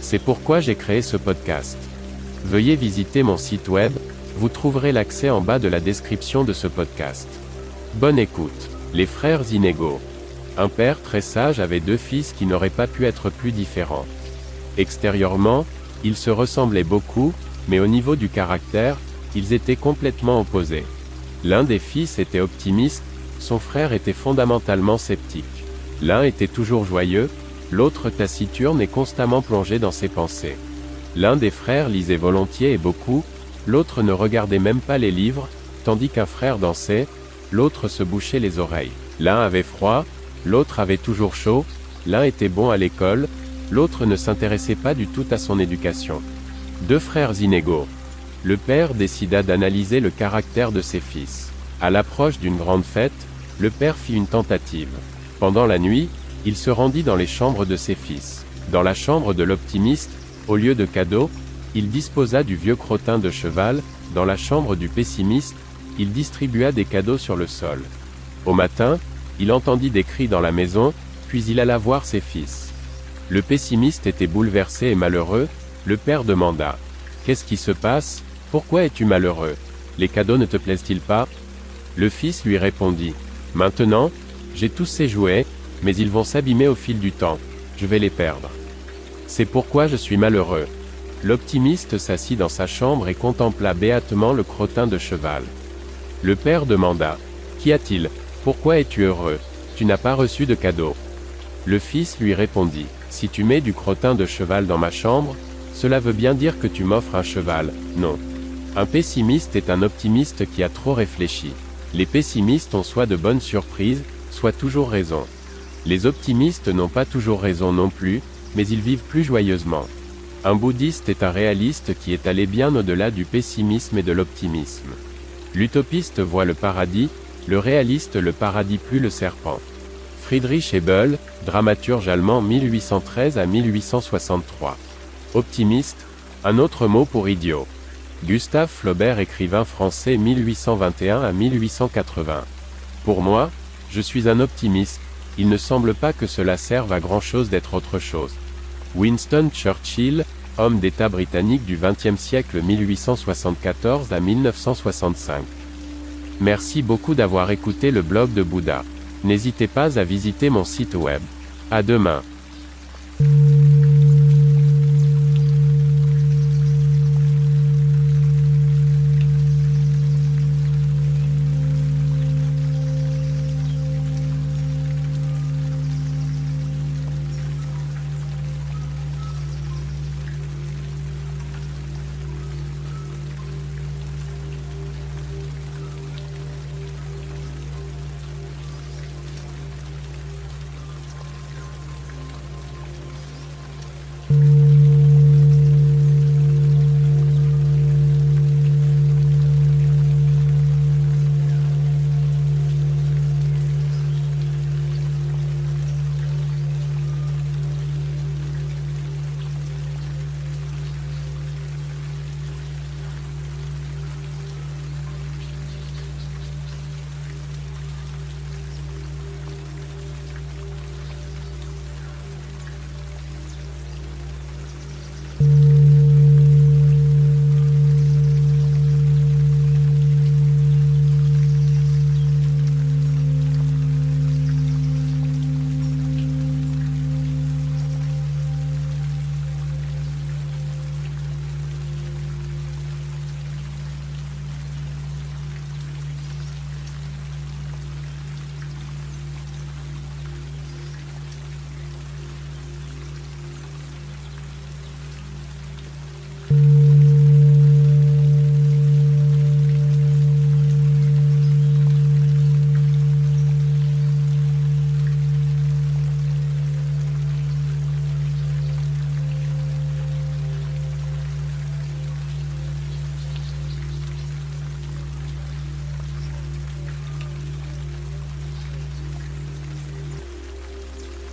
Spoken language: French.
C'est pourquoi j'ai créé ce podcast. Veuillez visiter mon site web, vous trouverez l'accès en bas de la description de ce podcast. Bonne écoute. Les frères inégaux. Un père très sage avait deux fils qui n'auraient pas pu être plus différents. Extérieurement, ils se ressemblaient beaucoup, mais au niveau du caractère, ils étaient complètement opposés. L'un des fils était optimiste, son frère était fondamentalement sceptique. L'un était toujours joyeux, l'autre taciturne et constamment plongé dans ses pensées. L'un des frères lisait volontiers et beaucoup, l'autre ne regardait même pas les livres, tandis qu'un frère dansait, l'autre se bouchait les oreilles. L'un avait froid, l'autre avait toujours chaud, l'un était bon à l'école, l'autre ne s'intéressait pas du tout à son éducation. Deux frères inégaux. Le père décida d'analyser le caractère de ses fils. À l'approche d'une grande fête, le père fit une tentative. Pendant la nuit, il se rendit dans les chambres de ses fils. Dans la chambre de l'optimiste, au lieu de cadeaux, il disposa du vieux crottin de cheval, dans la chambre du pessimiste, il distribua des cadeaux sur le sol. Au matin, il entendit des cris dans la maison, puis il alla voir ses fils. Le pessimiste était bouleversé et malheureux, le père demanda. Qu'est-ce qui se passe? Pourquoi es-tu malheureux? Les cadeaux ne te plaisent-ils pas? Le fils lui répondit. Maintenant, j'ai tous ces jouets, mais ils vont s'abîmer au fil du temps. Je vais les perdre. C'est pourquoi je suis malheureux. L'optimiste s'assit dans sa chambre et contempla béatement le crottin de cheval. Le père demanda. Qu'y a-t-il? Pourquoi es-tu heureux? Tu n'as pas reçu de cadeau. Le fils lui répondit. Si tu mets du crottin de cheval dans ma chambre, cela veut bien dire que tu m'offres un cheval. Non. Un pessimiste est un optimiste qui a trop réfléchi. Les pessimistes ont soit de bonnes surprises, soit toujours raison. Les optimistes n'ont pas toujours raison non plus, mais ils vivent plus joyeusement. Un bouddhiste est un réaliste qui est allé bien au-delà du pessimisme et de l'optimisme. L'utopiste voit le paradis, le réaliste le paradis plus le serpent. Friedrich Hebel, dramaturge allemand 1813 à 1863. Optimiste, un autre mot pour idiot. Gustave Flaubert écrivain français 1821 à 1880. Pour moi, je suis un optimiste, il ne semble pas que cela serve à grand chose d'être autre chose. Winston Churchill, homme d'État britannique du XXe siècle 1874 à 1965. Merci beaucoup d'avoir écouté le blog de Bouddha. N'hésitez pas à visiter mon site web. À demain.